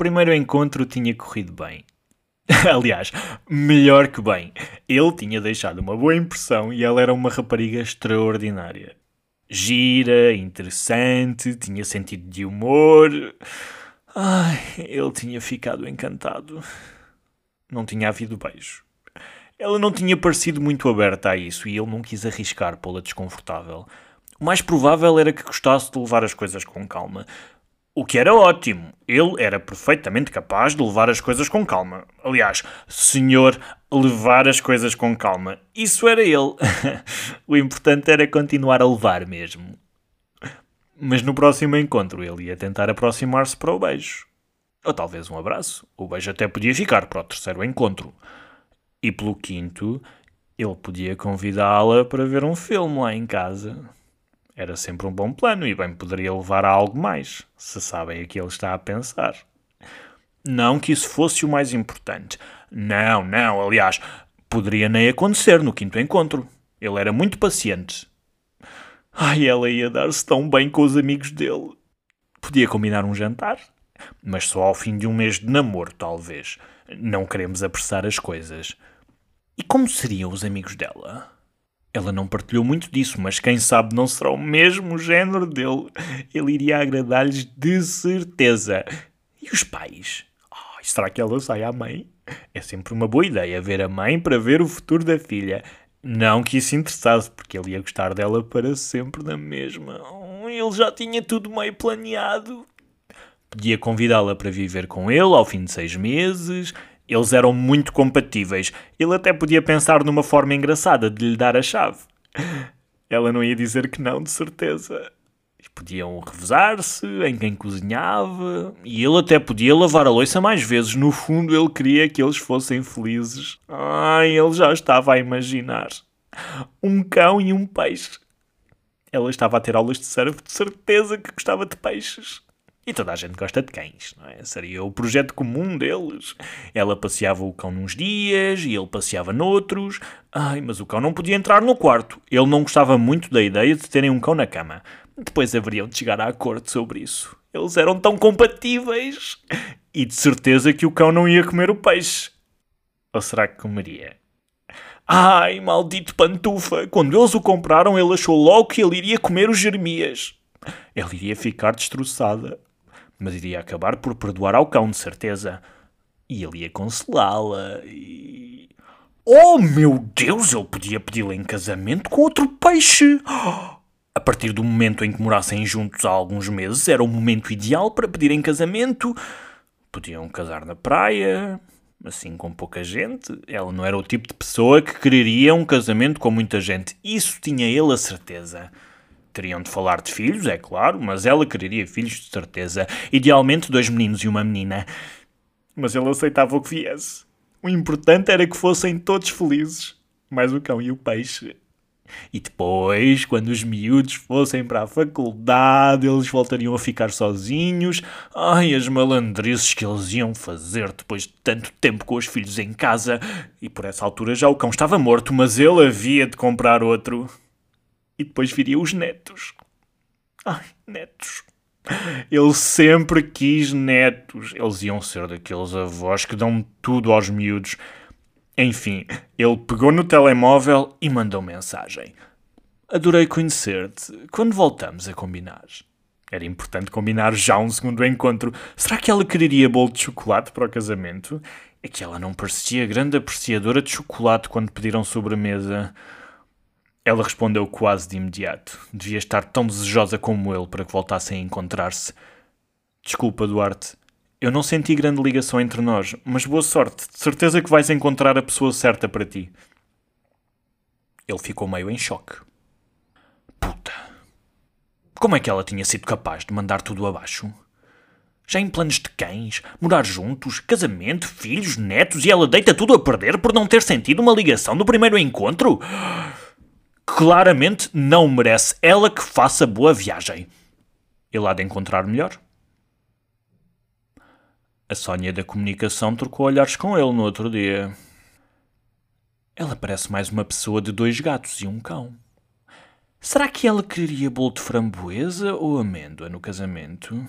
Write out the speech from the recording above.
primeiro encontro tinha corrido bem. Aliás, melhor que bem. Ele tinha deixado uma boa impressão e ela era uma rapariga extraordinária. Gira, interessante, tinha sentido de humor. Ai, ele tinha ficado encantado. Não tinha havido beijo. Ela não tinha parecido muito aberta a isso e ele não quis arriscar pô-la desconfortável. O mais provável era que gostasse de levar as coisas com calma. O que era ótimo. Ele era perfeitamente capaz de levar as coisas com calma. Aliás, senhor, levar as coisas com calma. Isso era ele. o importante era continuar a levar mesmo. Mas no próximo encontro ele ia tentar aproximar-se para o beijo. Ou talvez um abraço. O beijo até podia ficar para o terceiro encontro. E pelo quinto, ele podia convidá-la para ver um filme lá em casa. Era sempre um bom plano e bem poderia levar a algo mais, se sabem a que ele está a pensar. Não que isso fosse o mais importante. Não, não, aliás, poderia nem acontecer no quinto encontro. Ele era muito paciente. Ai, ela ia dar-se tão bem com os amigos dele. Podia combinar um jantar, mas só ao fim de um mês de namoro, talvez. Não queremos apressar as coisas. E como seriam os amigos dela? Ela não partilhou muito disso, mas quem sabe não será o mesmo género dele. Ele iria agradar-lhes de certeza. E os pais? Oh, será que ela sai à mãe? É sempre uma boa ideia ver a mãe para ver o futuro da filha. Não que isso interessasse, porque ele ia gostar dela para sempre na mesma. Ele já tinha tudo meio planeado. Podia convidá-la para viver com ele ao fim de seis meses, eles eram muito compatíveis. Ele até podia pensar numa forma engraçada de lhe dar a chave. Ela não ia dizer que não, de certeza. Podiam revezar-se em quem cozinhava e ele até podia lavar a louça mais vezes. No fundo, ele queria que eles fossem felizes. Ai, ele já estava a imaginar. Um cão e um peixe. Ela estava a ter aulas de surf, de certeza que gostava de peixes. E toda a gente gosta de cães, não é? Seria o projeto comum deles. Ela passeava o cão nos dias e ele passeava noutros. Ai, mas o cão não podia entrar no quarto. Ele não gostava muito da ideia de terem um cão na cama. Depois haveriam de chegar a acordo sobre isso. Eles eram tão compatíveis. E de certeza que o cão não ia comer o peixe. Ou será que comeria? Ai, maldito pantufa! Quando eles o compraram, ele achou logo que ele iria comer os Jeremias. Ela iria ficar destroçada mas iria acabar por perdoar ao cão, de certeza. E ele ia consolá-la e. Oh meu Deus, ele podia pedi-la em casamento com outro peixe! A partir do momento em que morassem juntos há alguns meses, era o momento ideal para pedir em casamento. Podiam casar na praia, assim com pouca gente. Ela não era o tipo de pessoa que quereria um casamento com muita gente. Isso tinha ele a certeza. Teriam de falar de filhos, é claro, mas ela quereria filhos de certeza. Idealmente dois meninos e uma menina. Mas ele aceitava o que viesse. O importante era que fossem todos felizes. Mais o cão e o peixe. E depois, quando os miúdos fossem para a faculdade, eles voltariam a ficar sozinhos. Ai, as malandrices que eles iam fazer depois de tanto tempo com os filhos em casa. E por essa altura já o cão estava morto, mas ele havia de comprar outro. E depois viriam os netos. Ai, netos. Ele sempre quis netos. Eles iam ser daqueles avós que dão tudo aos miúdos. Enfim, ele pegou no telemóvel e mandou mensagem. Adorei conhecer-te. Quando voltamos a combinar? Era importante combinar já um segundo encontro. Será que ela quereria bolo de chocolate para o casamento? É que ela não parecia grande apreciadora de chocolate quando pediram sobremesa. Ela respondeu quase de imediato. Devia estar tão desejosa como ele para que voltassem a encontrar-se. Desculpa, Duarte. Eu não senti grande ligação entre nós, mas boa sorte. De certeza que vais encontrar a pessoa certa para ti. Ele ficou meio em choque. Puta. Como é que ela tinha sido capaz de mandar tudo abaixo? Já em planos de cães, morar juntos, casamento, filhos, netos e ela deita tudo a perder por não ter sentido uma ligação do primeiro encontro? Claramente não merece ela que faça boa viagem. Ele há de encontrar melhor. A Sónia da comunicação trocou olhares com ele no outro dia. Ela parece mais uma pessoa de dois gatos e um cão. Será que ela queria bolo de framboesa ou amêndoa no casamento?